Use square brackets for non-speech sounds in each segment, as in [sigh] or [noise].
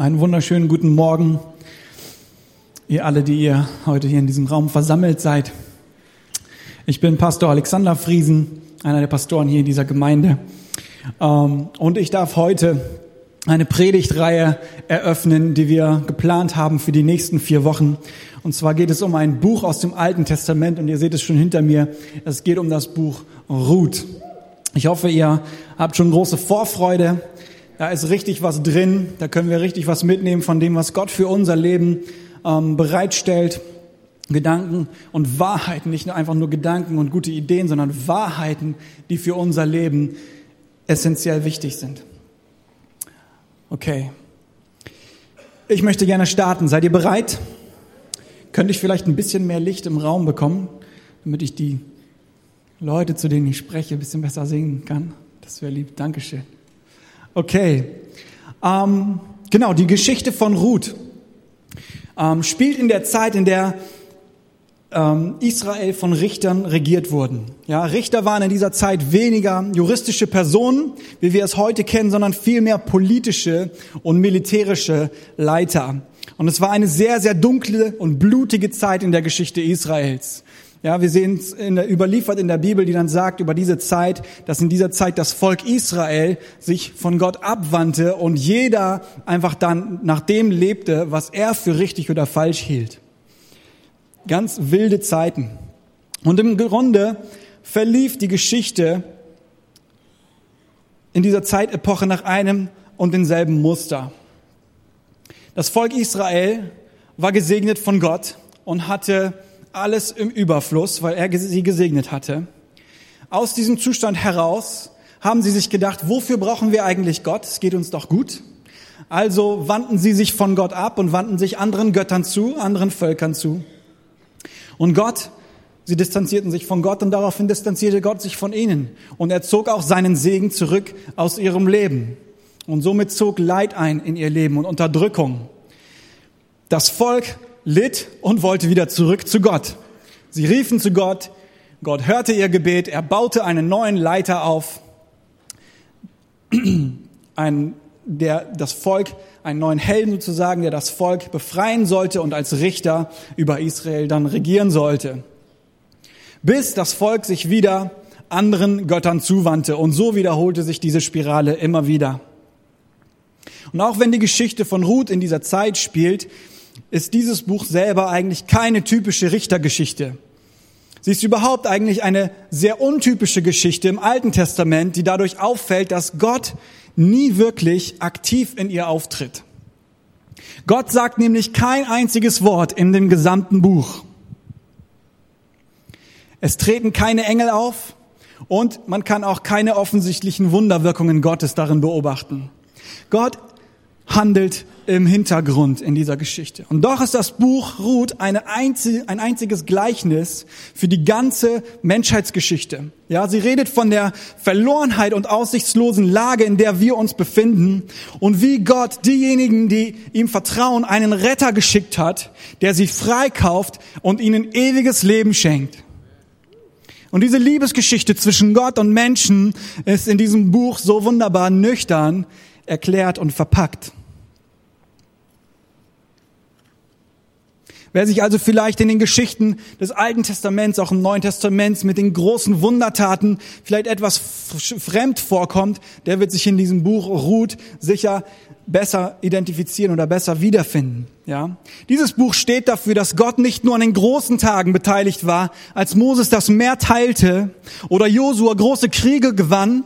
Einen wunderschönen guten Morgen, ihr alle, die ihr heute hier in diesem Raum versammelt seid. Ich bin Pastor Alexander Friesen, einer der Pastoren hier in dieser Gemeinde. Ähm, und ich darf heute eine Predigtreihe eröffnen, die wir geplant haben für die nächsten vier Wochen. Und zwar geht es um ein Buch aus dem Alten Testament und ihr seht es schon hinter mir. Es geht um das Buch Ruth. Ich hoffe, ihr habt schon große Vorfreude da ist richtig was drin, da können wir richtig was mitnehmen von dem, was Gott für unser Leben ähm, bereitstellt. Gedanken und Wahrheiten, nicht einfach nur Gedanken und gute Ideen, sondern Wahrheiten, die für unser Leben essentiell wichtig sind. Okay. Ich möchte gerne starten. Seid ihr bereit? Könnte ich vielleicht ein bisschen mehr Licht im Raum bekommen, damit ich die Leute, zu denen ich spreche, ein bisschen besser sehen kann? Das wäre lieb. Dankeschön. Okay. Ähm, genau, die Geschichte von Ruth ähm, spielt in der Zeit, in der ähm, Israel von Richtern regiert wurden. Ja, Richter waren in dieser Zeit weniger juristische Personen, wie wir es heute kennen, sondern vielmehr politische und militärische Leiter. Und es war eine sehr, sehr dunkle und blutige Zeit in der Geschichte Israels. Ja, wir sehen es in der, überliefert in der Bibel, die dann sagt über diese Zeit, dass in dieser Zeit das Volk Israel sich von Gott abwandte und jeder einfach dann nach dem lebte, was er für richtig oder falsch hielt. Ganz wilde Zeiten. Und im Grunde verlief die Geschichte in dieser Zeitepoche nach einem und denselben Muster. Das Volk Israel war gesegnet von Gott und hatte alles im Überfluss, weil er sie gesegnet hatte. Aus diesem Zustand heraus haben sie sich gedacht, wofür brauchen wir eigentlich Gott? Es geht uns doch gut. Also wandten sie sich von Gott ab und wandten sich anderen Göttern zu, anderen Völkern zu. Und Gott, sie distanzierten sich von Gott und daraufhin distanzierte Gott sich von ihnen. Und er zog auch seinen Segen zurück aus ihrem Leben. Und somit zog Leid ein in ihr Leben und Unterdrückung. Das Volk litt und wollte wieder zurück zu Gott. Sie riefen zu Gott, Gott hörte ihr Gebet, er baute einen neuen Leiter auf, [clears throat] ein, der das Volk, einen neuen Helden sozusagen, der das Volk befreien sollte und als Richter über Israel dann regieren sollte. Bis das Volk sich wieder anderen Göttern zuwandte und so wiederholte sich diese Spirale immer wieder. Und auch wenn die Geschichte von Ruth in dieser Zeit spielt, ist dieses Buch selber eigentlich keine typische Richtergeschichte. Sie ist überhaupt eigentlich eine sehr untypische Geschichte im Alten Testament, die dadurch auffällt, dass Gott nie wirklich aktiv in ihr auftritt. Gott sagt nämlich kein einziges Wort in dem gesamten Buch. Es treten keine Engel auf und man kann auch keine offensichtlichen Wunderwirkungen Gottes darin beobachten. Gott handelt im Hintergrund in dieser Geschichte. Und doch ist das Buch Ruth eine einzig, ein einziges Gleichnis für die ganze Menschheitsgeschichte. Ja, sie redet von der Verlorenheit und aussichtslosen Lage, in der wir uns befinden und wie Gott diejenigen, die ihm vertrauen, einen Retter geschickt hat, der sie freikauft und ihnen ewiges Leben schenkt. Und diese Liebesgeschichte zwischen Gott und Menschen ist in diesem Buch so wunderbar nüchtern erklärt und verpackt. Wer sich also vielleicht in den Geschichten des Alten Testaments, auch im Neuen Testament mit den großen Wundertaten vielleicht etwas fremd vorkommt, der wird sich in diesem Buch Ruth sicher besser identifizieren oder besser wiederfinden. Ja, dieses Buch steht dafür, dass Gott nicht nur an den großen Tagen beteiligt war, als Moses das Meer teilte oder Josua große Kriege gewann,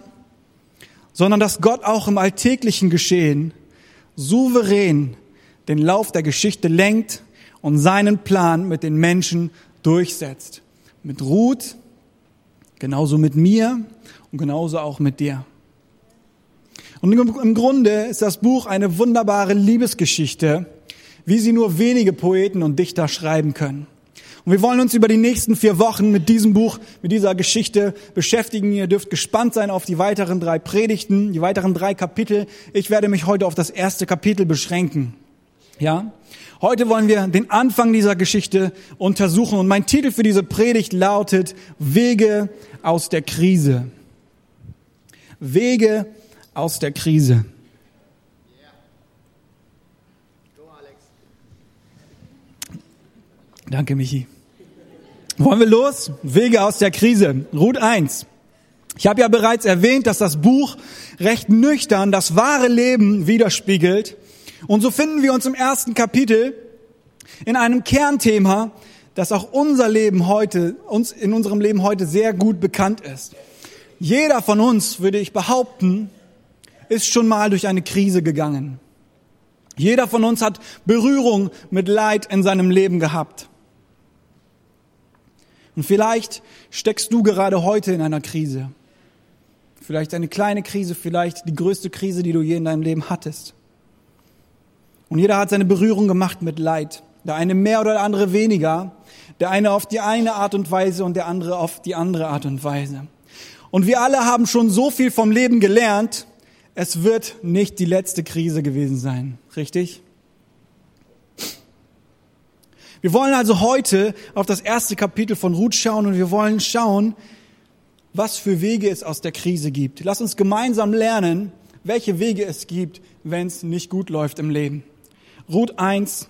sondern dass Gott auch im alltäglichen Geschehen souverän den Lauf der Geschichte lenkt und seinen Plan mit den Menschen durchsetzt. Mit Ruth, genauso mit mir und genauso auch mit dir. Und im Grunde ist das Buch eine wunderbare Liebesgeschichte, wie sie nur wenige Poeten und Dichter schreiben können. Und wir wollen uns über die nächsten vier Wochen mit diesem Buch, mit dieser Geschichte beschäftigen. Ihr dürft gespannt sein auf die weiteren drei Predigten, die weiteren drei Kapitel. Ich werde mich heute auf das erste Kapitel beschränken. Ja? Heute wollen wir den Anfang dieser Geschichte untersuchen und mein Titel für diese Predigt lautet Wege aus der Krise. Wege aus der Krise. Danke, Michi. Wollen wir los? Wege aus der Krise. Ruth 1. Ich habe ja bereits erwähnt, dass das Buch recht nüchtern das wahre Leben widerspiegelt. Und so finden wir uns im ersten Kapitel in einem Kernthema, das auch unser Leben heute, uns in unserem Leben heute sehr gut bekannt ist. Jeder von uns, würde ich behaupten, ist schon mal durch eine Krise gegangen. Jeder von uns hat Berührung mit Leid in seinem Leben gehabt. Und vielleicht steckst du gerade heute in einer Krise. Vielleicht eine kleine Krise, vielleicht die größte Krise, die du je in deinem Leben hattest. Und jeder hat seine Berührung gemacht mit Leid. Der eine mehr oder der andere weniger. Der eine auf die eine Art und Weise und der andere auf die andere Art und Weise. Und wir alle haben schon so viel vom Leben gelernt. Es wird nicht die letzte Krise gewesen sein. Richtig? Wir wollen also heute auf das erste Kapitel von Ruth schauen und wir wollen schauen, was für Wege es aus der Krise gibt. Lass uns gemeinsam lernen, welche Wege es gibt, wenn es nicht gut läuft im Leben. Ruth 1,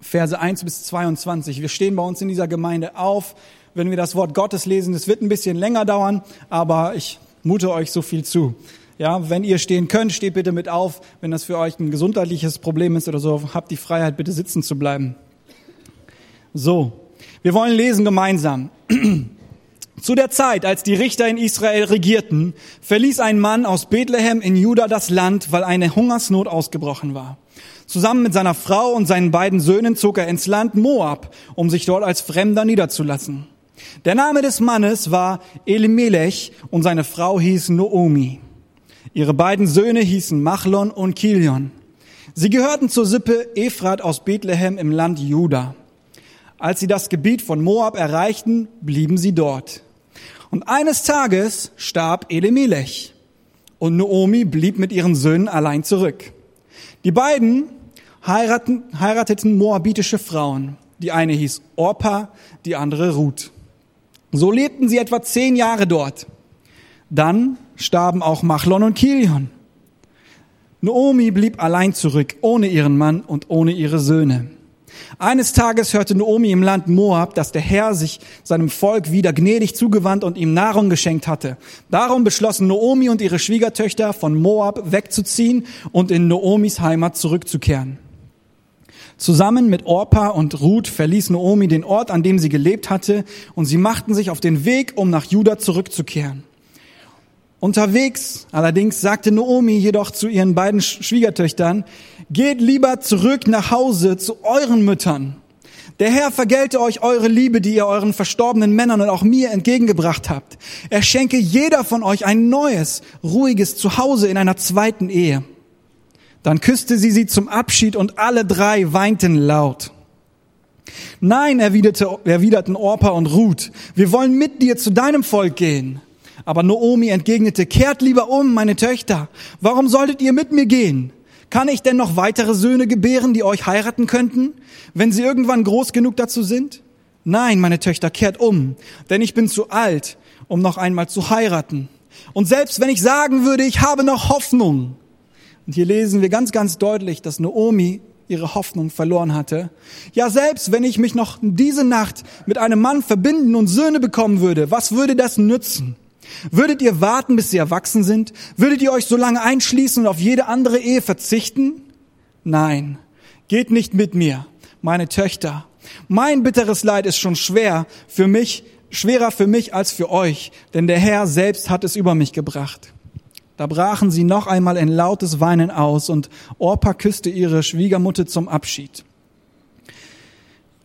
Verse 1 bis 22. Wir stehen bei uns in dieser Gemeinde auf, wenn wir das Wort Gottes lesen. Es wird ein bisschen länger dauern, aber ich mute euch so viel zu. Ja, wenn ihr stehen könnt, steht bitte mit auf. Wenn das für euch ein gesundheitliches Problem ist oder so, habt die Freiheit, bitte sitzen zu bleiben. So, wir wollen lesen gemeinsam. [clears throat] Zu der Zeit, als die Richter in Israel regierten, verließ ein Mann aus Bethlehem in Juda das Land, weil eine Hungersnot ausgebrochen war. Zusammen mit seiner Frau und seinen beiden Söhnen zog er ins Land Moab, um sich dort als Fremder niederzulassen. Der Name des Mannes war Elimelech und seine Frau hieß Noomi. Ihre beiden Söhne hießen Machlon und Kilion. Sie gehörten zur Sippe Ephrat aus Bethlehem im Land Juda. Als sie das Gebiet von Moab erreichten, blieben sie dort. Und eines Tages starb Elimelech und Noomi blieb mit ihren Söhnen allein zurück. Die beiden heiraten, heirateten moabitische Frauen. Die eine hieß Orpa, die andere Ruth. So lebten sie etwa zehn Jahre dort. Dann starben auch Machlon und Kilion. Noomi blieb allein zurück, ohne ihren Mann und ohne ihre Söhne. Eines Tages hörte Noomi im Land Moab, dass der Herr sich seinem Volk wieder gnädig zugewandt und ihm Nahrung geschenkt hatte. Darum beschlossen Noomi und ihre Schwiegertöchter von Moab wegzuziehen und in Noomis Heimat zurückzukehren. Zusammen mit Orpa und Ruth verließ Noomi den Ort, an dem sie gelebt hatte, und sie machten sich auf den Weg, um nach Juda zurückzukehren. Unterwegs allerdings sagte Noomi jedoch zu ihren beiden Schwiegertöchtern, geht lieber zurück nach Hause zu euren Müttern. Der Herr vergelte euch eure Liebe, die ihr euren verstorbenen Männern und auch mir entgegengebracht habt. Er schenke jeder von euch ein neues, ruhiges Zuhause in einer zweiten Ehe. Dann küsste sie sie zum Abschied und alle drei weinten laut. Nein, erwiderte, erwiderten Orpa und Ruth, wir wollen mit dir zu deinem Volk gehen. Aber Noomi entgegnete, kehrt lieber um, meine Töchter. Warum solltet ihr mit mir gehen? Kann ich denn noch weitere Söhne gebären, die euch heiraten könnten, wenn sie irgendwann groß genug dazu sind? Nein, meine Töchter, kehrt um, denn ich bin zu alt, um noch einmal zu heiraten. Und selbst wenn ich sagen würde, ich habe noch Hoffnung, und hier lesen wir ganz, ganz deutlich, dass Noomi ihre Hoffnung verloren hatte. Ja, selbst wenn ich mich noch diese Nacht mit einem Mann verbinden und Söhne bekommen würde, was würde das nützen? Würdet ihr warten, bis sie erwachsen sind? Würdet ihr euch so lange einschließen und auf jede andere Ehe verzichten? Nein, geht nicht mit mir, meine Töchter. Mein bitteres Leid ist schon schwer für mich, schwerer für mich als für euch, denn der Herr selbst hat es über mich gebracht. Da brachen sie noch einmal in lautes Weinen aus und Orpa küsste ihre Schwiegermutter zum Abschied.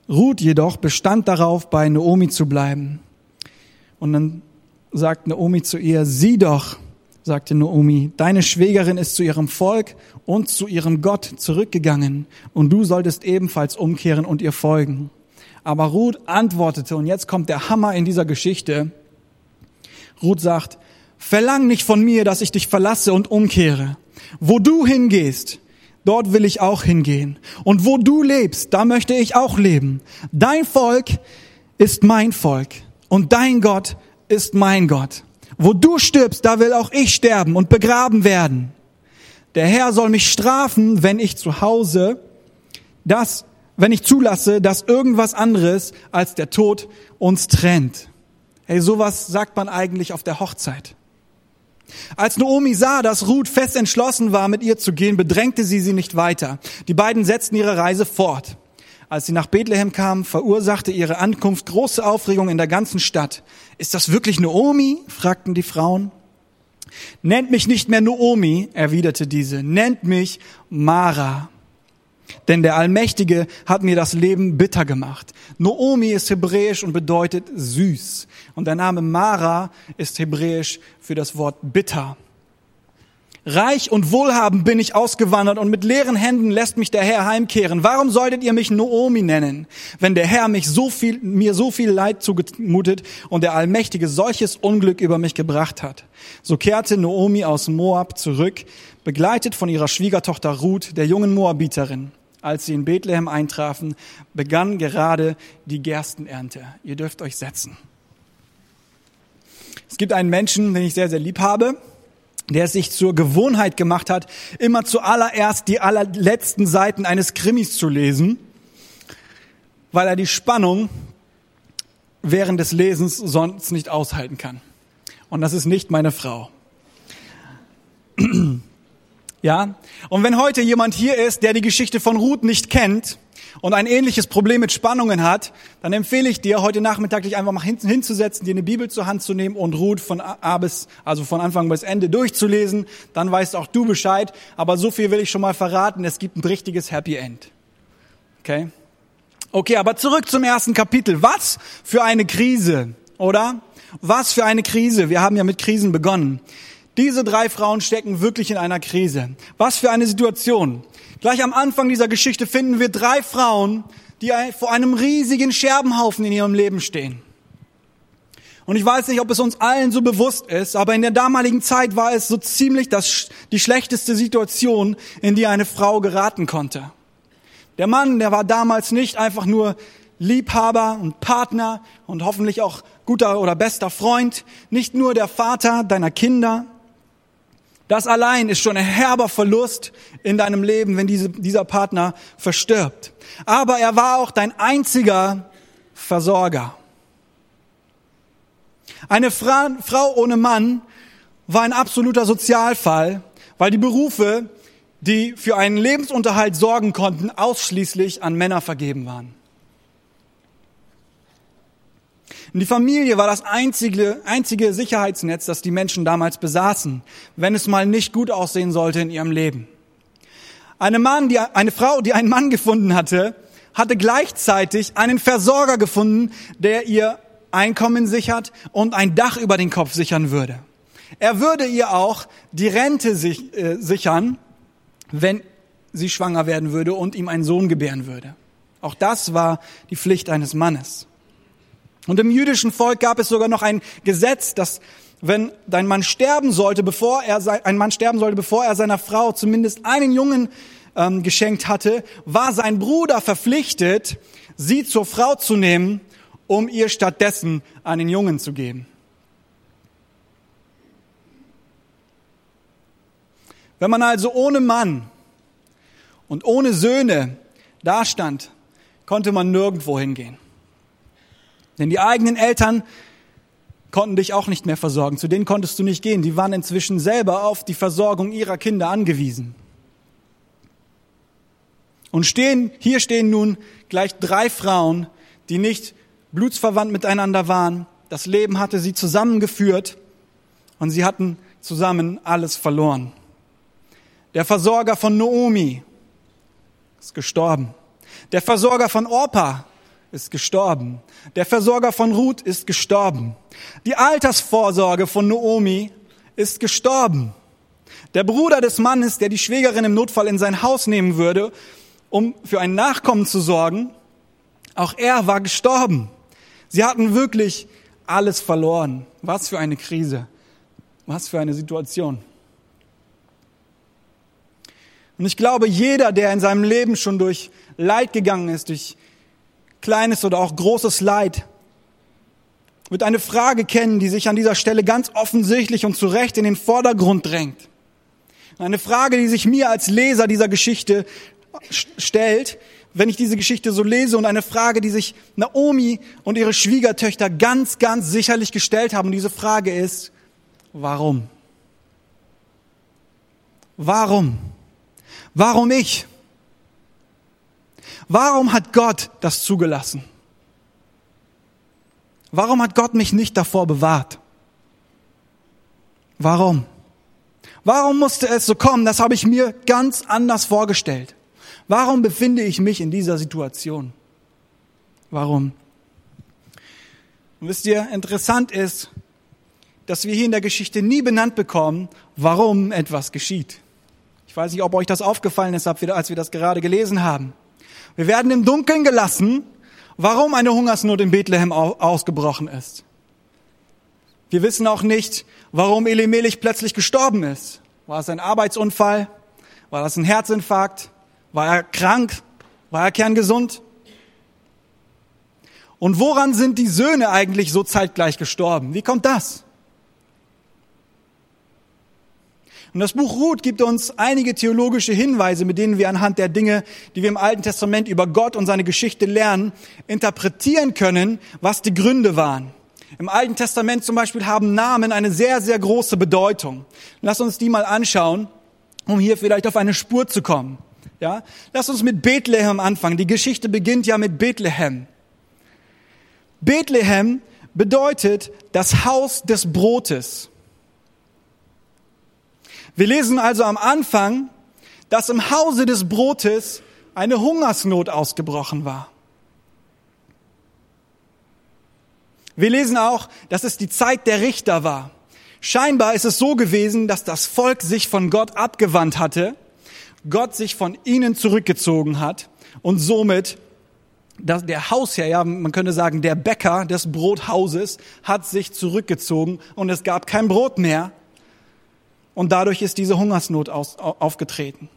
Ruth jedoch bestand darauf, bei Naomi zu bleiben. Und dann sagt Naomi zu ihr, sieh doch, sagte Naomi, deine Schwägerin ist zu ihrem Volk und zu ihrem Gott zurückgegangen und du solltest ebenfalls umkehren und ihr folgen. Aber Ruth antwortete, und jetzt kommt der Hammer in dieser Geschichte. Ruth sagt, verlang nicht von mir, dass ich dich verlasse und umkehre. Wo du hingehst, dort will ich auch hingehen. Und wo du lebst, da möchte ich auch leben. Dein Volk ist mein Volk und dein Gott ist mein Gott. Wo du stirbst, da will auch ich sterben und begraben werden. Der Herr soll mich strafen, wenn ich zu Hause dass, wenn ich zulasse, dass irgendwas anderes als der Tod uns trennt. Hey, sowas sagt man eigentlich auf der Hochzeit. Als Naomi sah, dass Ruth fest entschlossen war, mit ihr zu gehen, bedrängte sie sie nicht weiter. Die beiden setzten ihre Reise fort. Als sie nach Bethlehem kamen, verursachte ihre Ankunft große Aufregung in der ganzen Stadt. Ist das wirklich Naomi? fragten die Frauen. Nennt mich nicht mehr Naomi, erwiderte diese, nennt mich Mara. Denn der Allmächtige hat mir das Leben bitter gemacht. Naomi ist hebräisch und bedeutet süß. Und der Name Mara ist hebräisch für das Wort bitter. Reich und wohlhabend bin ich ausgewandert und mit leeren Händen lässt mich der Herr heimkehren. Warum solltet ihr mich Noomi nennen, wenn der Herr mich so viel, mir so viel Leid zugemutet und der Allmächtige solches Unglück über mich gebracht hat? So kehrte Noomi aus Moab zurück, begleitet von ihrer Schwiegertochter Ruth, der jungen Moabiterin. Als sie in Bethlehem eintrafen, begann gerade die Gerstenernte. Ihr dürft euch setzen. Es gibt einen Menschen, den ich sehr, sehr lieb habe der es sich zur Gewohnheit gemacht hat, immer zuallererst die allerletzten Seiten eines Krimis zu lesen, weil er die Spannung während des Lesens sonst nicht aushalten kann. Und das ist nicht meine Frau. Ja? Und wenn heute jemand hier ist, der die Geschichte von Ruth nicht kennt, und ein ähnliches Problem mit Spannungen hat, dann empfehle ich dir, heute Nachmittag dich einfach mal hinzusetzen, dir eine Bibel zur Hand zu nehmen und Ruth von A bis, also von Anfang bis Ende durchzulesen. Dann weißt auch du Bescheid. Aber so viel will ich schon mal verraten. Es gibt ein richtiges Happy End. Okay? Okay, aber zurück zum ersten Kapitel. Was für eine Krise, oder? Was für eine Krise. Wir haben ja mit Krisen begonnen. Diese drei Frauen stecken wirklich in einer Krise. Was für eine Situation. Gleich am Anfang dieser Geschichte finden wir drei Frauen, die vor einem riesigen Scherbenhaufen in ihrem Leben stehen. Und ich weiß nicht, ob es uns allen so bewusst ist, aber in der damaligen Zeit war es so ziemlich das, die schlechteste Situation, in die eine Frau geraten konnte. Der Mann, der war damals nicht einfach nur Liebhaber und Partner und hoffentlich auch guter oder bester Freund, nicht nur der Vater deiner Kinder, das allein ist schon ein herber Verlust in deinem Leben, wenn diese, dieser Partner verstirbt. Aber er war auch dein einziger Versorger. Eine Fra Frau ohne Mann war ein absoluter Sozialfall, weil die Berufe, die für einen Lebensunterhalt sorgen konnten, ausschließlich an Männer vergeben waren. Und die Familie war das einzige, einzige Sicherheitsnetz, das die Menschen damals besaßen, wenn es mal nicht gut aussehen sollte in ihrem Leben. Eine, Mann, die, eine Frau, die einen Mann gefunden hatte, hatte gleichzeitig einen Versorger gefunden, der ihr Einkommen sichert und ein Dach über den Kopf sichern würde. Er würde ihr auch die Rente sich, äh, sichern, wenn sie schwanger werden würde und ihm einen Sohn gebären würde. Auch das war die Pflicht eines Mannes. Und im jüdischen Volk gab es sogar noch ein Gesetz, dass wenn dein Mann sterben sollte, bevor er ein Mann sterben sollte, bevor er seiner Frau zumindest einen Jungen ähm, geschenkt hatte, war sein Bruder verpflichtet, sie zur Frau zu nehmen, um ihr stattdessen einen Jungen zu geben. Wenn man also ohne Mann und ohne Söhne dastand, konnte man nirgendwo hingehen. Denn die eigenen Eltern konnten dich auch nicht mehr versorgen. Zu denen konntest du nicht gehen. Die waren inzwischen selber auf die Versorgung ihrer Kinder angewiesen. Und stehen, hier stehen nun gleich drei Frauen, die nicht blutsverwandt miteinander waren. Das Leben hatte sie zusammengeführt und sie hatten zusammen alles verloren. Der Versorger von Naomi ist gestorben. Der Versorger von Orpa ist gestorben. Der Versorger von Ruth ist gestorben. Die Altersvorsorge von Naomi ist gestorben. Der Bruder des Mannes, der die Schwägerin im Notfall in sein Haus nehmen würde, um für ein Nachkommen zu sorgen, auch er war gestorben. Sie hatten wirklich alles verloren. Was für eine Krise. Was für eine Situation. Und ich glaube, jeder, der in seinem Leben schon durch Leid gegangen ist, durch kleines oder auch großes Leid, wird eine Frage kennen, die sich an dieser Stelle ganz offensichtlich und zu Recht in den Vordergrund drängt. Eine Frage, die sich mir als Leser dieser Geschichte stellt, wenn ich diese Geschichte so lese und eine Frage, die sich Naomi und ihre Schwiegertöchter ganz, ganz sicherlich gestellt haben. Und diese Frage ist, warum? Warum? Warum ich? Warum hat Gott das zugelassen? Warum hat Gott mich nicht davor bewahrt? Warum? Warum musste es so kommen? Das habe ich mir ganz anders vorgestellt. Warum befinde ich mich in dieser Situation? Warum? Und wisst ihr, interessant ist, dass wir hier in der Geschichte nie benannt bekommen, warum etwas geschieht. Ich weiß nicht, ob euch das aufgefallen ist, als wir das gerade gelesen haben. Wir werden im Dunkeln gelassen, warum eine Hungersnot in Bethlehem ausgebrochen ist. Wir wissen auch nicht, warum Elimelech plötzlich gestorben ist. War es ein Arbeitsunfall? War das ein Herzinfarkt? War er krank? War er kerngesund? Und woran sind die Söhne eigentlich so zeitgleich gestorben? Wie kommt das? Und das Buch Ruth gibt uns einige theologische Hinweise, mit denen wir anhand der Dinge, die wir im Alten Testament über Gott und seine Geschichte lernen, interpretieren können, was die Gründe waren. Im Alten Testament zum Beispiel haben Namen eine sehr, sehr große Bedeutung. Lass uns die mal anschauen, um hier vielleicht auf eine Spur zu kommen. Ja, lass uns mit Bethlehem anfangen. Die Geschichte beginnt ja mit Bethlehem. Bethlehem bedeutet das Haus des Brotes. Wir lesen also am Anfang, dass im Hause des Brotes eine Hungersnot ausgebrochen war. Wir lesen auch, dass es die Zeit der Richter war. Scheinbar ist es so gewesen, dass das Volk sich von Gott abgewandt hatte Gott sich von ihnen zurückgezogen hat und somit der Hausherr, ja, man könnte sagen, der Bäcker des Brothauses hat sich zurückgezogen und es gab kein Brot mehr. Und dadurch ist diese Hungersnot aus, aufgetreten.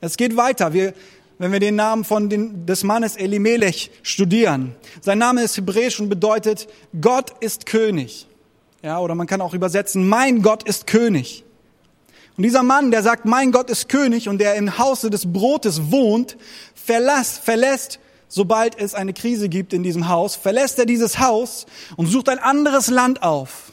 Es geht weiter. Wir, wenn wir den Namen von den, des Mannes Elimelech studieren. Sein Name ist hebräisch und bedeutet, Gott ist König. Ja, oder man kann auch übersetzen, mein Gott ist König. Und dieser Mann, der sagt, mein Gott ist König und der im Hause des Brotes wohnt, verlässt, verlässt, sobald es eine Krise gibt in diesem Haus, verlässt er dieses Haus und sucht ein anderes Land auf.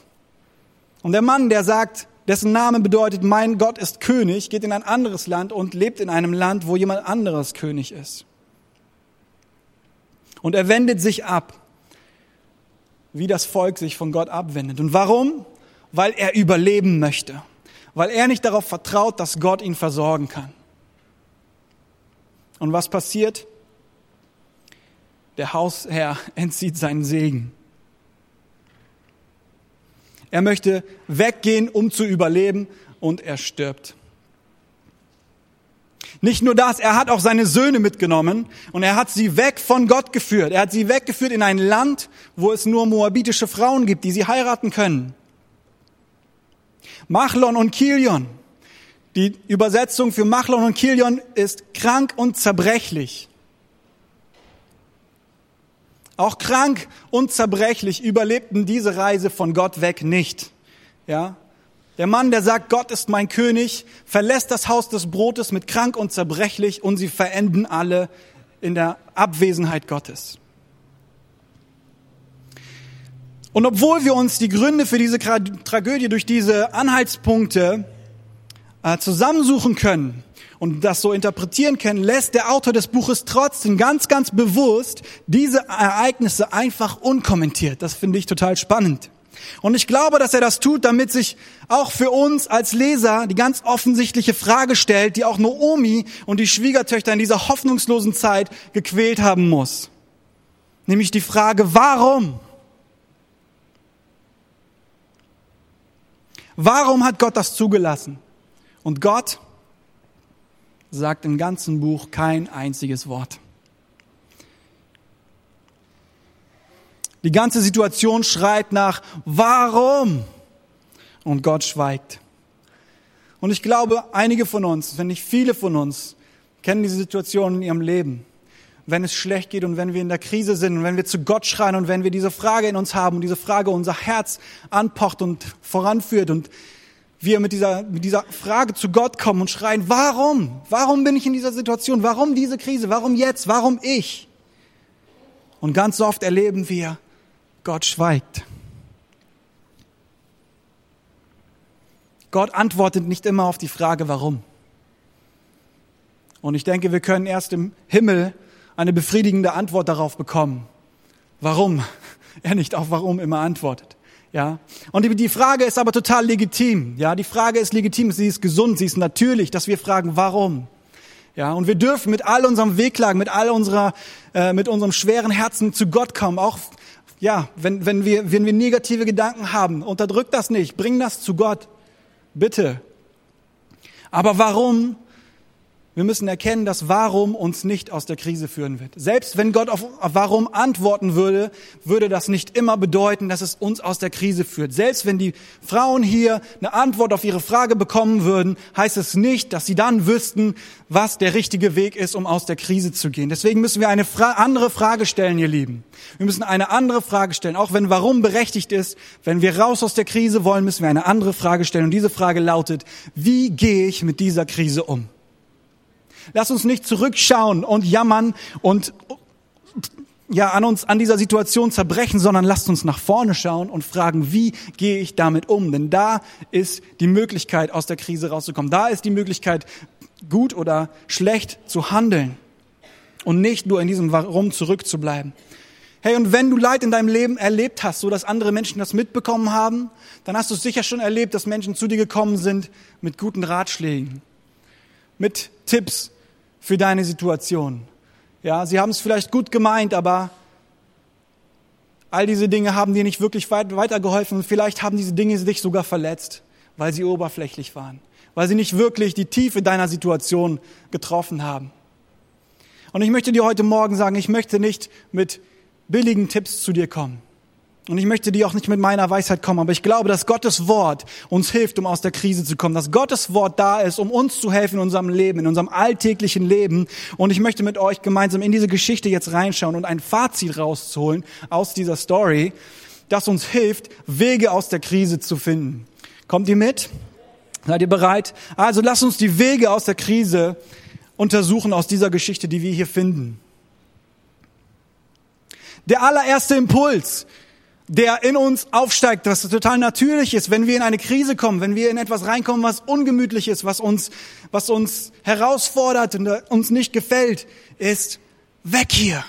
Und der Mann, der sagt, dessen Name bedeutet, mein Gott ist König, geht in ein anderes Land und lebt in einem Land, wo jemand anderes König ist. Und er wendet sich ab, wie das Volk sich von Gott abwendet. Und warum? Weil er überleben möchte weil er nicht darauf vertraut, dass Gott ihn versorgen kann. Und was passiert? Der Hausherr [laughs] entzieht seinen Segen. Er möchte weggehen, um zu überleben, und er stirbt. Nicht nur das, er hat auch seine Söhne mitgenommen und er hat sie weg von Gott geführt. Er hat sie weggeführt in ein Land, wo es nur moabitische Frauen gibt, die sie heiraten können. Machlon und Kilion. Die Übersetzung für Machlon und Kilion ist krank und zerbrechlich. Auch krank und zerbrechlich überlebten diese Reise von Gott weg nicht. Ja? Der Mann, der sagt, Gott ist mein König, verlässt das Haus des Brotes mit krank und zerbrechlich und sie verenden alle in der Abwesenheit Gottes. Und obwohl wir uns die Gründe für diese Tragödie durch diese Anhaltspunkte äh, zusammensuchen können und das so interpretieren können, lässt der Autor des Buches trotzdem ganz, ganz bewusst diese Ereignisse einfach unkommentiert. Das finde ich total spannend. Und ich glaube, dass er das tut, damit sich auch für uns als Leser die ganz offensichtliche Frage stellt, die auch Noomi und die Schwiegertöchter in dieser hoffnungslosen Zeit gequält haben muss. Nämlich die Frage, warum? Warum hat Gott das zugelassen? Und Gott sagt im ganzen Buch kein einziges Wort. Die ganze Situation schreit nach Warum? Und Gott schweigt. Und ich glaube, einige von uns, wenn nicht viele von uns, kennen diese Situation in ihrem Leben wenn es schlecht geht und wenn wir in der Krise sind und wenn wir zu Gott schreien und wenn wir diese Frage in uns haben und diese Frage unser Herz anpocht und voranführt und wir mit dieser, mit dieser Frage zu Gott kommen und schreien, warum? Warum bin ich in dieser Situation? Warum diese Krise? Warum jetzt? Warum ich? Und ganz oft erleben wir, Gott schweigt. Gott antwortet nicht immer auf die Frage, warum. Und ich denke, wir können erst im Himmel eine befriedigende Antwort darauf bekommen, warum [laughs] er nicht auf warum immer antwortet. Ja. Und die Frage ist aber total legitim. Ja. Die Frage ist legitim, sie ist gesund, sie ist natürlich, dass wir fragen, warum? Ja. Und wir dürfen mit all unserem Wehklagen, mit all unserer, äh, mit unserem schweren Herzen zu Gott kommen. Auch, ja, wenn, wenn wir, wenn wir negative Gedanken haben, unterdrück das nicht, bring das zu Gott. Bitte. Aber warum? Wir müssen erkennen, dass Warum uns nicht aus der Krise führen wird. Selbst wenn Gott auf Warum antworten würde, würde das nicht immer bedeuten, dass es uns aus der Krise führt. Selbst wenn die Frauen hier eine Antwort auf ihre Frage bekommen würden, heißt es nicht, dass sie dann wüssten, was der richtige Weg ist, um aus der Krise zu gehen. Deswegen müssen wir eine Fra andere Frage stellen, ihr Lieben. Wir müssen eine andere Frage stellen. Auch wenn Warum berechtigt ist, wenn wir raus aus der Krise wollen, müssen wir eine andere Frage stellen. Und diese Frage lautet, wie gehe ich mit dieser Krise um? Lass uns nicht zurückschauen und jammern und ja, an uns, an dieser Situation zerbrechen, sondern lasst uns nach vorne schauen und fragen, wie gehe ich damit um? Denn da ist die Möglichkeit, aus der Krise rauszukommen. Da ist die Möglichkeit, gut oder schlecht zu handeln und nicht nur in diesem Warum zurückzubleiben. Hey, und wenn du Leid in deinem Leben erlebt hast, so dass andere Menschen das mitbekommen haben, dann hast du sicher schon erlebt, dass Menschen zu dir gekommen sind mit guten Ratschlägen, mit Tipps, für deine Situation. Ja, sie haben es vielleicht gut gemeint, aber all diese Dinge haben dir nicht wirklich weit, weitergeholfen. Vielleicht haben diese Dinge dich sogar verletzt, weil sie oberflächlich waren, weil sie nicht wirklich die Tiefe deiner Situation getroffen haben. Und ich möchte dir heute Morgen sagen, ich möchte nicht mit billigen Tipps zu dir kommen. Und ich möchte dir auch nicht mit meiner Weisheit kommen, aber ich glaube, dass Gottes Wort uns hilft, um aus der Krise zu kommen. Dass Gottes Wort da ist, um uns zu helfen in unserem Leben, in unserem alltäglichen Leben. Und ich möchte mit euch gemeinsam in diese Geschichte jetzt reinschauen und ein Fazit rauszuholen aus dieser Story, das uns hilft, Wege aus der Krise zu finden. Kommt ihr mit? Seid ihr bereit? Also lasst uns die Wege aus der Krise untersuchen aus dieser Geschichte, die wir hier finden. Der allererste Impuls, der in uns aufsteigt, was total natürlich ist, wenn wir in eine Krise kommen, wenn wir in etwas reinkommen, was ungemütlich ist, was uns, was uns herausfordert und uns nicht gefällt, ist weg hier.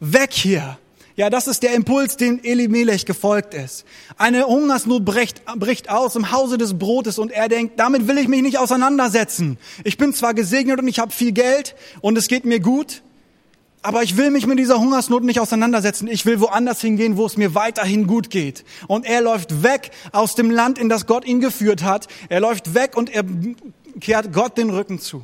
Weg hier. Ja, das ist der Impuls, dem Elimelech gefolgt ist. Eine Hungersnot bricht, bricht aus im Hause des Brotes und er denkt, damit will ich mich nicht auseinandersetzen. Ich bin zwar gesegnet und ich habe viel Geld und es geht mir gut, aber ich will mich mit dieser Hungersnot nicht auseinandersetzen. Ich will woanders hingehen, wo es mir weiterhin gut geht. Und er läuft weg aus dem Land, in das Gott ihn geführt hat. Er läuft weg und er kehrt Gott den Rücken zu.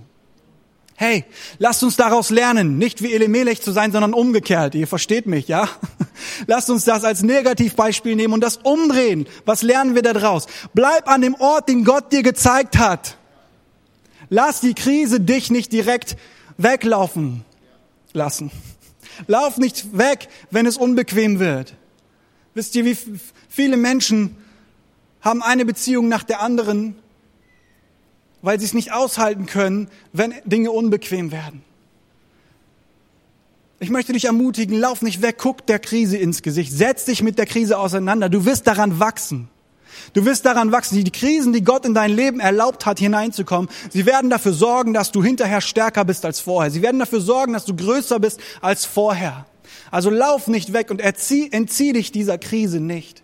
Hey, lasst uns daraus lernen, nicht wie Elimelech zu sein, sondern umgekehrt. Ihr versteht mich, ja? [laughs] Lasst uns das als Negativbeispiel nehmen und das umdrehen. Was lernen wir da draus? Bleib an dem Ort, den Gott dir gezeigt hat. Lass die Krise dich nicht direkt weglaufen lassen. Lauf nicht weg, wenn es unbequem wird. Wisst ihr, wie viele Menschen haben eine Beziehung nach der anderen, weil sie es nicht aushalten können, wenn Dinge unbequem werden. Ich möchte dich ermutigen, lauf nicht weg, guck der Krise ins Gesicht, setz dich mit der Krise auseinander, du wirst daran wachsen. Du wirst daran wachsen. Die Krisen, die Gott in dein Leben erlaubt hat, hineinzukommen, sie werden dafür sorgen, dass du hinterher stärker bist als vorher. Sie werden dafür sorgen, dass du größer bist als vorher. Also lauf nicht weg und erzieh, entzieh dich dieser Krise nicht.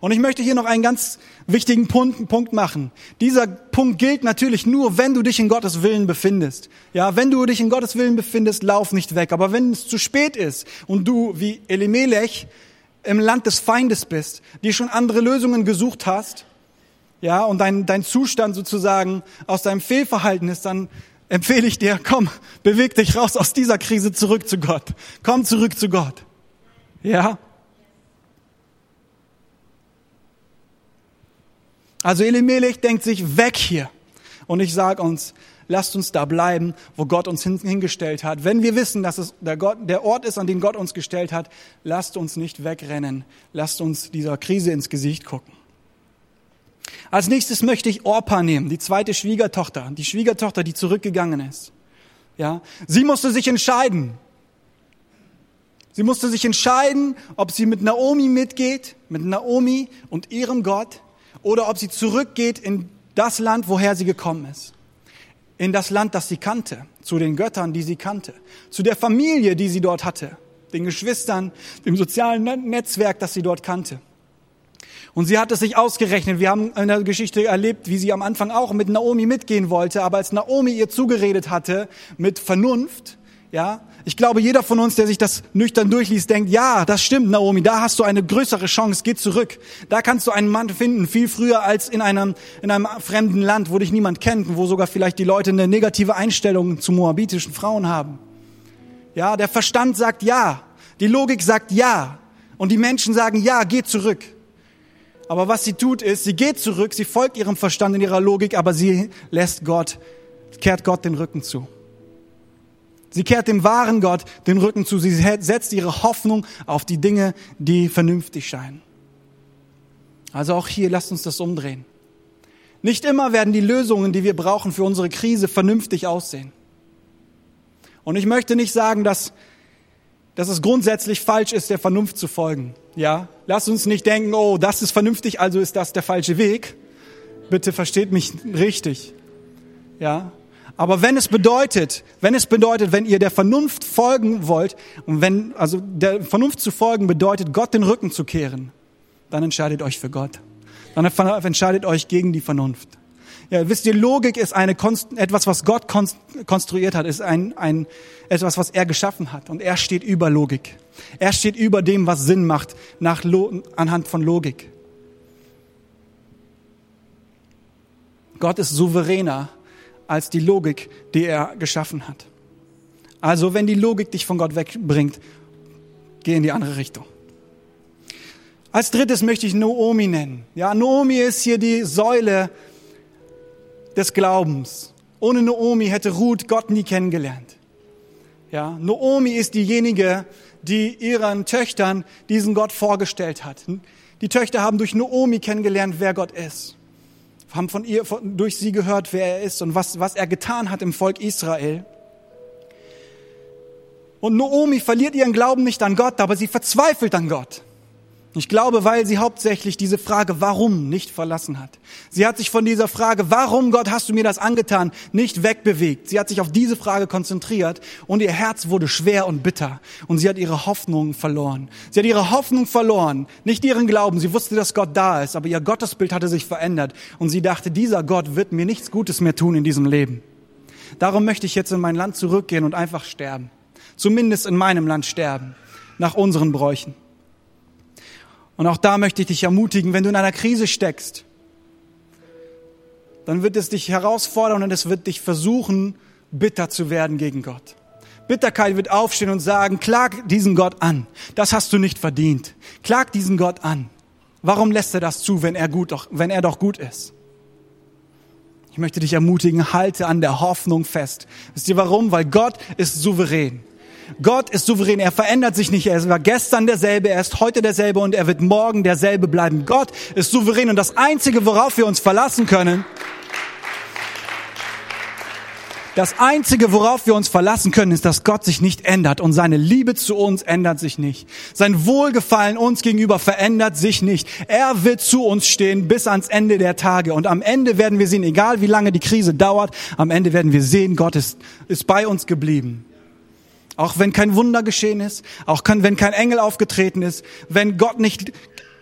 Und ich möchte hier noch einen ganz wichtigen Punkt, Punkt machen. Dieser Punkt gilt natürlich nur, wenn du dich in Gottes Willen befindest. Ja, wenn du dich in Gottes Willen befindest, lauf nicht weg. Aber wenn es zu spät ist und du wie Elimelech im Land des Feindes bist, dir schon andere Lösungen gesucht hast, ja, und dein, dein Zustand sozusagen aus deinem Fehlverhalten ist, dann empfehle ich dir, komm, beweg dich raus aus dieser Krise zurück zu Gott. Komm zurück zu Gott. Ja? Also Elimelech denkt sich weg hier. Und ich sage uns, lasst uns da bleiben, wo Gott uns hingestellt hat. Wenn wir wissen, dass es der, Gott, der Ort ist, an den Gott uns gestellt hat, lasst uns nicht wegrennen. Lasst uns dieser Krise ins Gesicht gucken. Als nächstes möchte ich Orpa nehmen, die zweite Schwiegertochter, die Schwiegertochter, die zurückgegangen ist. Ja, sie musste sich entscheiden. Sie musste sich entscheiden, ob sie mit Naomi mitgeht, mit Naomi und ihrem Gott, oder ob sie zurückgeht in das Land, woher sie gekommen ist. In das Land, das sie kannte, zu den Göttern, die sie kannte, zu der Familie, die sie dort hatte, den Geschwistern, dem sozialen Netzwerk, das sie dort kannte. Und sie hat es sich ausgerechnet. Wir haben in der Geschichte erlebt, wie sie am Anfang auch mit Naomi mitgehen wollte, aber als Naomi ihr zugeredet hatte mit Vernunft, ja, ich glaube, jeder von uns, der sich das nüchtern durchliest, denkt, ja, das stimmt, Naomi, da hast du eine größere Chance, geh zurück. Da kannst du einen Mann finden, viel früher als in einem, in einem fremden Land, wo dich niemand kennt, wo sogar vielleicht die Leute eine negative Einstellung zu moabitischen Frauen haben. Ja, der Verstand sagt ja, die Logik sagt ja, und die Menschen sagen ja, geh zurück. Aber was sie tut ist, sie geht zurück, sie folgt ihrem Verstand in ihrer Logik, aber sie lässt Gott, kehrt Gott den Rücken zu. Sie kehrt dem wahren Gott den Rücken zu. Sie setzt ihre Hoffnung auf die Dinge, die vernünftig scheinen. Also auch hier, lasst uns das umdrehen. Nicht immer werden die Lösungen, die wir brauchen für unsere Krise, vernünftig aussehen. Und ich möchte nicht sagen, dass, dass es grundsätzlich falsch ist, der Vernunft zu folgen. Ja, lasst uns nicht denken, oh, das ist vernünftig, also ist das der falsche Weg. Bitte versteht mich richtig. Ja, aber wenn es bedeutet, wenn es bedeutet, wenn ihr der Vernunft folgen wollt und wenn, also der Vernunft zu folgen bedeutet, Gott den Rücken zu kehren, dann entscheidet euch für Gott. Dann entscheidet euch gegen die Vernunft. Ja, wisst ihr, Logik ist eine etwas, was Gott konstruiert hat, ist ein, ein etwas, was er geschaffen hat. Und er steht über Logik. Er steht über dem, was Sinn macht, nach anhand von Logik. Gott ist souveräner als die Logik, die er geschaffen hat. Also, wenn die Logik dich von Gott wegbringt, geh in die andere Richtung. Als drittes möchte ich Noomi nennen. Ja, Noomi ist hier die Säule des Glaubens. Ohne Noomi hätte Ruth Gott nie kennengelernt. Ja, Noomi ist diejenige, die ihren Töchtern diesen Gott vorgestellt hat. Die Töchter haben durch Noomi kennengelernt, wer Gott ist. Haben von ihr, von, durch sie gehört, wer er ist und was, was er getan hat im Volk Israel. Und Noomi verliert ihren Glauben nicht an Gott, aber sie verzweifelt an Gott. Ich glaube, weil sie hauptsächlich diese Frage, warum, nicht verlassen hat. Sie hat sich von dieser Frage, warum Gott hast du mir das angetan, nicht wegbewegt. Sie hat sich auf diese Frage konzentriert und ihr Herz wurde schwer und bitter und sie hat ihre Hoffnung verloren. Sie hat ihre Hoffnung verloren, nicht ihren Glauben. Sie wusste, dass Gott da ist, aber ihr Gottesbild hatte sich verändert und sie dachte, dieser Gott wird mir nichts Gutes mehr tun in diesem Leben. Darum möchte ich jetzt in mein Land zurückgehen und einfach sterben. Zumindest in meinem Land sterben, nach unseren Bräuchen. Und auch da möchte ich dich ermutigen, wenn du in einer Krise steckst, dann wird es dich herausfordern und es wird dich versuchen, bitter zu werden gegen Gott. Bitterkeit wird aufstehen und sagen, klag diesen Gott an. Das hast du nicht verdient. Klag diesen Gott an. Warum lässt er das zu, wenn er gut, doch, wenn er doch gut ist? Ich möchte dich ermutigen, halte an der Hoffnung fest. Wisst ihr warum? Weil Gott ist souverän. Gott ist souverän, er verändert sich nicht. Er war gestern derselbe, er ist heute derselbe und er wird morgen derselbe bleiben. Gott ist souverän und das Einzige, worauf wir uns verlassen können, das Einzige, worauf wir uns verlassen können, ist, dass Gott sich nicht ändert und seine Liebe zu uns ändert sich nicht. Sein Wohlgefallen uns gegenüber verändert sich nicht. Er wird zu uns stehen bis ans Ende der Tage und am Ende werden wir sehen, egal wie lange die Krise dauert, am Ende werden wir sehen, Gott ist, ist bei uns geblieben. Auch wenn kein Wunder geschehen ist, auch wenn kein Engel aufgetreten ist, wenn Gott nicht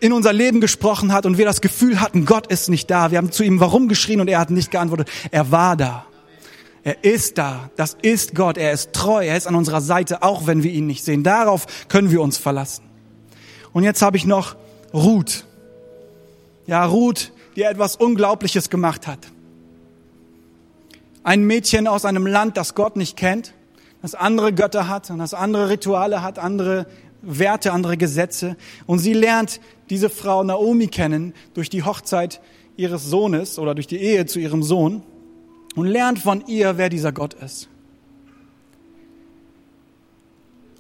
in unser Leben gesprochen hat und wir das Gefühl hatten, Gott ist nicht da. Wir haben zu ihm warum geschrien und er hat nicht geantwortet. Er war da. Er ist da. Das ist Gott. Er ist treu. Er ist an unserer Seite, auch wenn wir ihn nicht sehen. Darauf können wir uns verlassen. Und jetzt habe ich noch Ruth. Ja, Ruth, die etwas Unglaubliches gemacht hat. Ein Mädchen aus einem Land, das Gott nicht kennt das andere Götter hat und das andere Rituale hat, andere Werte, andere Gesetze. Und sie lernt diese Frau Naomi kennen durch die Hochzeit ihres Sohnes oder durch die Ehe zu ihrem Sohn und lernt von ihr, wer dieser Gott ist.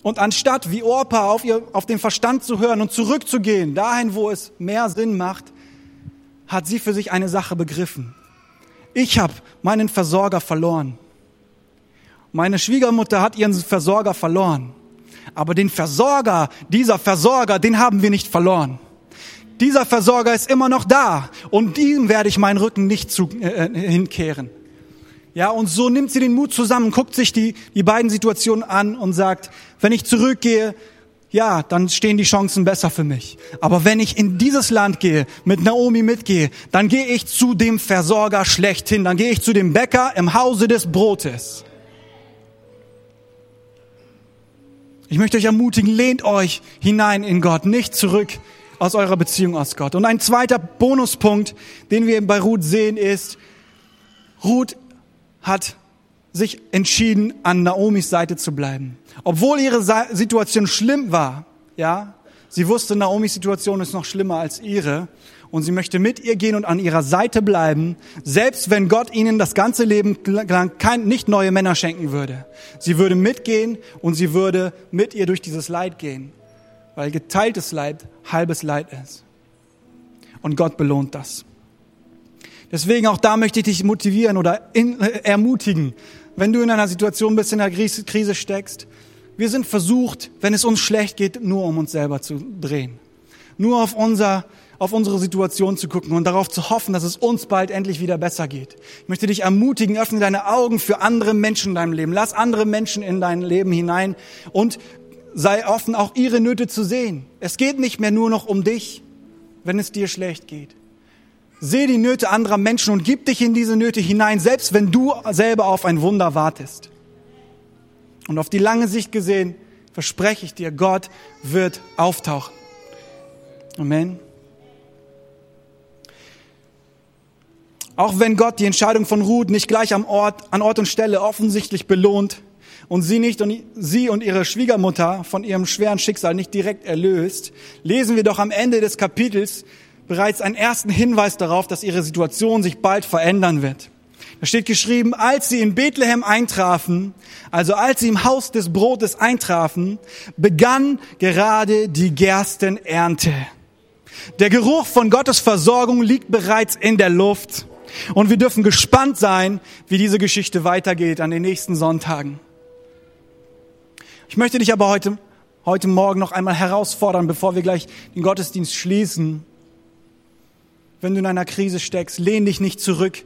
Und anstatt wie Orpa auf, ihr, auf den Verstand zu hören und zurückzugehen, dahin, wo es mehr Sinn macht, hat sie für sich eine Sache begriffen. Ich habe meinen Versorger verloren. Meine Schwiegermutter hat ihren Versorger verloren. Aber den Versorger, dieser Versorger, den haben wir nicht verloren. Dieser Versorger ist immer noch da und ihm werde ich meinen Rücken nicht zu, äh, äh, hinkehren. Ja, und so nimmt sie den Mut zusammen, guckt sich die, die beiden Situationen an und sagt, wenn ich zurückgehe, ja, dann stehen die Chancen besser für mich. Aber wenn ich in dieses Land gehe, mit Naomi mitgehe, dann gehe ich zu dem Versorger schlechthin, dann gehe ich zu dem Bäcker im Hause des Brotes. Ich möchte euch ermutigen, lehnt euch hinein in Gott, nicht zurück aus eurer Beziehung aus Gott. Und ein zweiter Bonuspunkt, den wir bei Ruth sehen, ist, Ruth hat sich entschieden, an Naomis Seite zu bleiben. Obwohl ihre Situation schlimm war, ja, sie wusste, Naomis Situation ist noch schlimmer als ihre und sie möchte mit ihr gehen und an ihrer Seite bleiben, selbst wenn Gott ihnen das ganze Leben lang kein, nicht neue Männer schenken würde. Sie würde mitgehen und sie würde mit ihr durch dieses Leid gehen, weil geteiltes Leid halbes Leid ist. Und Gott belohnt das. Deswegen auch da möchte ich dich motivieren oder in, äh, ermutigen, wenn du in einer Situation bist, in einer Krise steckst. Wir sind versucht, wenn es uns schlecht geht, nur um uns selber zu drehen. Nur auf unser, auf unsere Situation zu gucken und darauf zu hoffen, dass es uns bald endlich wieder besser geht. Ich möchte dich ermutigen, öffne deine Augen für andere Menschen in deinem Leben. Lass andere Menschen in dein Leben hinein und sei offen, auch ihre Nöte zu sehen. Es geht nicht mehr nur noch um dich, wenn es dir schlecht geht. Seh die Nöte anderer Menschen und gib dich in diese Nöte hinein, selbst wenn du selber auf ein Wunder wartest. Und auf die lange Sicht gesehen, verspreche ich dir, Gott wird auftauchen. Amen. Auch wenn Gott die Entscheidung von Ruth nicht gleich am Ort, an Ort und Stelle offensichtlich belohnt und sie nicht und sie und ihre Schwiegermutter von ihrem schweren Schicksal nicht direkt erlöst, lesen wir doch am Ende des Kapitels, bereits einen ersten Hinweis darauf, dass ihre Situation sich bald verändern wird. Da steht geschrieben, als sie in Bethlehem eintrafen, also als sie im Haus des Brotes eintrafen, begann gerade die Gerstenernte. Der Geruch von Gottes Versorgung liegt bereits in der Luft. Und wir dürfen gespannt sein, wie diese Geschichte weitergeht an den nächsten Sonntagen. Ich möchte dich aber heute, heute Morgen noch einmal herausfordern, bevor wir gleich den Gottesdienst schließen, wenn du in einer Krise steckst, lehn dich nicht zurück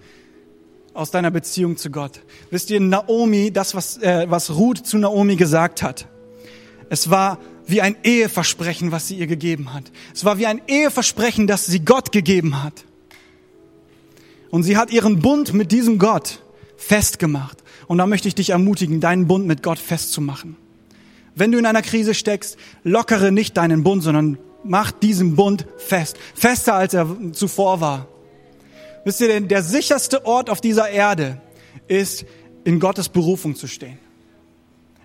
aus deiner Beziehung zu Gott. Wisst ihr, Naomi, das, was, äh, was Ruth zu Naomi gesagt hat, es war wie ein Eheversprechen, was sie ihr gegeben hat. Es war wie ein Eheversprechen, das sie Gott gegeben hat. Und sie hat ihren Bund mit diesem Gott festgemacht. Und da möchte ich dich ermutigen, deinen Bund mit Gott festzumachen. Wenn du in einer Krise steckst, lockere nicht deinen Bund, sondern macht diesen Bund fest. Fester als er zuvor war. Wisst ihr denn, der sicherste Ort auf dieser Erde ist, in Gottes Berufung zu stehen.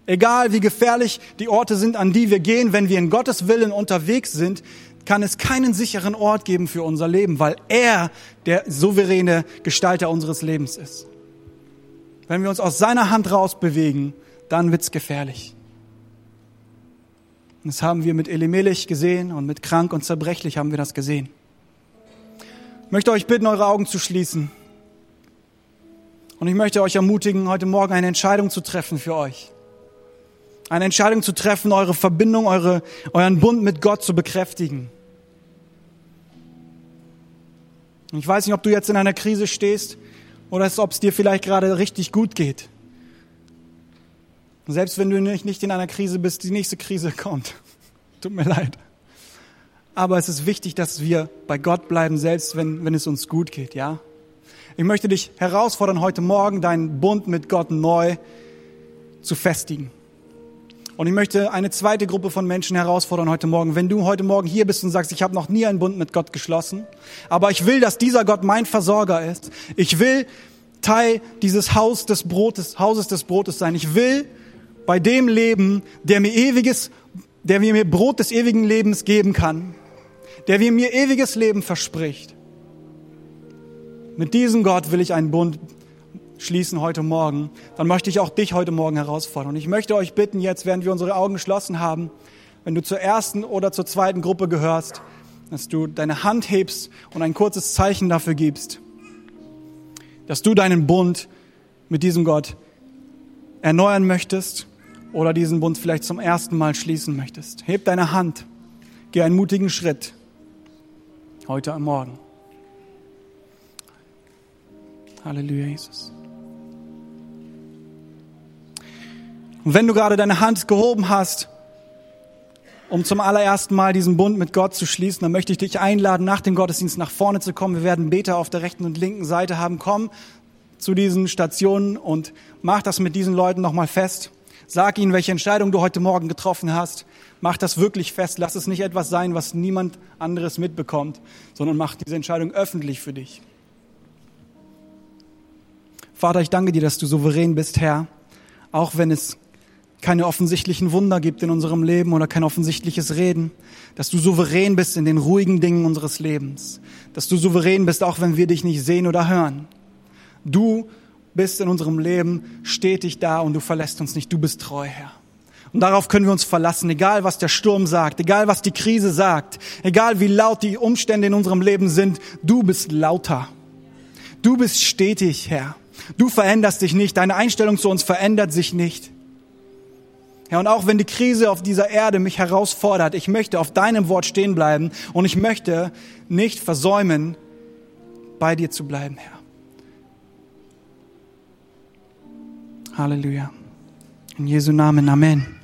Egal wie gefährlich die Orte sind, an die wir gehen, wenn wir in Gottes Willen unterwegs sind, kann es keinen sicheren Ort geben für unser Leben, weil er der souveräne Gestalter unseres Lebens ist. Wenn wir uns aus seiner Hand raus bewegen, dann wird's gefährlich. Das haben wir mit Elimelech gesehen und mit krank und zerbrechlich haben wir das gesehen. Ich möchte euch bitten, eure Augen zu schließen. Und ich möchte euch ermutigen, heute Morgen eine Entscheidung zu treffen für euch. Eine Entscheidung zu treffen, eure Verbindung, eure, euren Bund mit Gott zu bekräftigen. Ich weiß nicht, ob du jetzt in einer Krise stehst oder ob es dir vielleicht gerade richtig gut geht. Selbst wenn du nicht in einer Krise bist, die nächste Krise kommt. [laughs] Tut mir leid. Aber es ist wichtig, dass wir bei Gott bleiben, selbst wenn, wenn es uns gut geht, ja? Ich möchte dich herausfordern, heute Morgen deinen Bund mit Gott neu zu festigen. Und ich möchte eine zweite Gruppe von Menschen herausfordern heute Morgen. Wenn du heute Morgen hier bist und sagst, ich habe noch nie einen Bund mit Gott geschlossen, aber ich will, dass dieser Gott mein Versorger ist. Ich will Teil dieses Haus des Brotes, Hauses des Brotes sein. Ich will bei dem Leben, der mir ewiges, der mir Brot des ewigen Lebens geben kann, der mir ewiges Leben verspricht. Mit diesem Gott will ich einen Bund schließen heute Morgen. Dann möchte ich auch dich heute Morgen herausfordern. Und ich möchte euch bitten, jetzt, während wir unsere Augen geschlossen haben, wenn du zur ersten oder zur zweiten Gruppe gehörst, dass du deine Hand hebst und ein kurzes Zeichen dafür gibst, dass du deinen Bund mit diesem Gott erneuern möchtest oder diesen Bund vielleicht zum ersten Mal schließen möchtest. Heb deine Hand, geh einen mutigen Schritt heute am Morgen. Halleluja, Jesus. Und wenn du gerade deine Hand gehoben hast, um zum allerersten Mal diesen Bund mit Gott zu schließen, dann möchte ich dich einladen, nach dem Gottesdienst nach vorne zu kommen. Wir werden Beter auf der rechten und linken Seite haben. Komm zu diesen Stationen und mach das mit diesen Leuten nochmal fest. Sag ihnen, welche Entscheidung du heute Morgen getroffen hast. Mach das wirklich fest. Lass es nicht etwas sein, was niemand anderes mitbekommt, sondern mach diese Entscheidung öffentlich für dich. Vater, ich danke dir, dass du souverän bist, Herr, auch wenn es keine offensichtlichen Wunder gibt in unserem Leben oder kein offensichtliches Reden, dass du souverän bist in den ruhigen Dingen unseres Lebens, dass du souverän bist, auch wenn wir dich nicht sehen oder hören. Du bist in unserem Leben stetig da und du verlässt uns nicht. Du bist treu, Herr. Und darauf können wir uns verlassen, egal was der Sturm sagt, egal was die Krise sagt, egal wie laut die Umstände in unserem Leben sind, du bist lauter. Du bist stetig, Herr. Du veränderst dich nicht, deine Einstellung zu uns verändert sich nicht. Ja, und auch wenn die Krise auf dieser Erde mich herausfordert, ich möchte auf deinem Wort stehen bleiben und ich möchte nicht versäumen, bei dir zu bleiben, Herr. Halleluja. In Jesu Namen, Amen.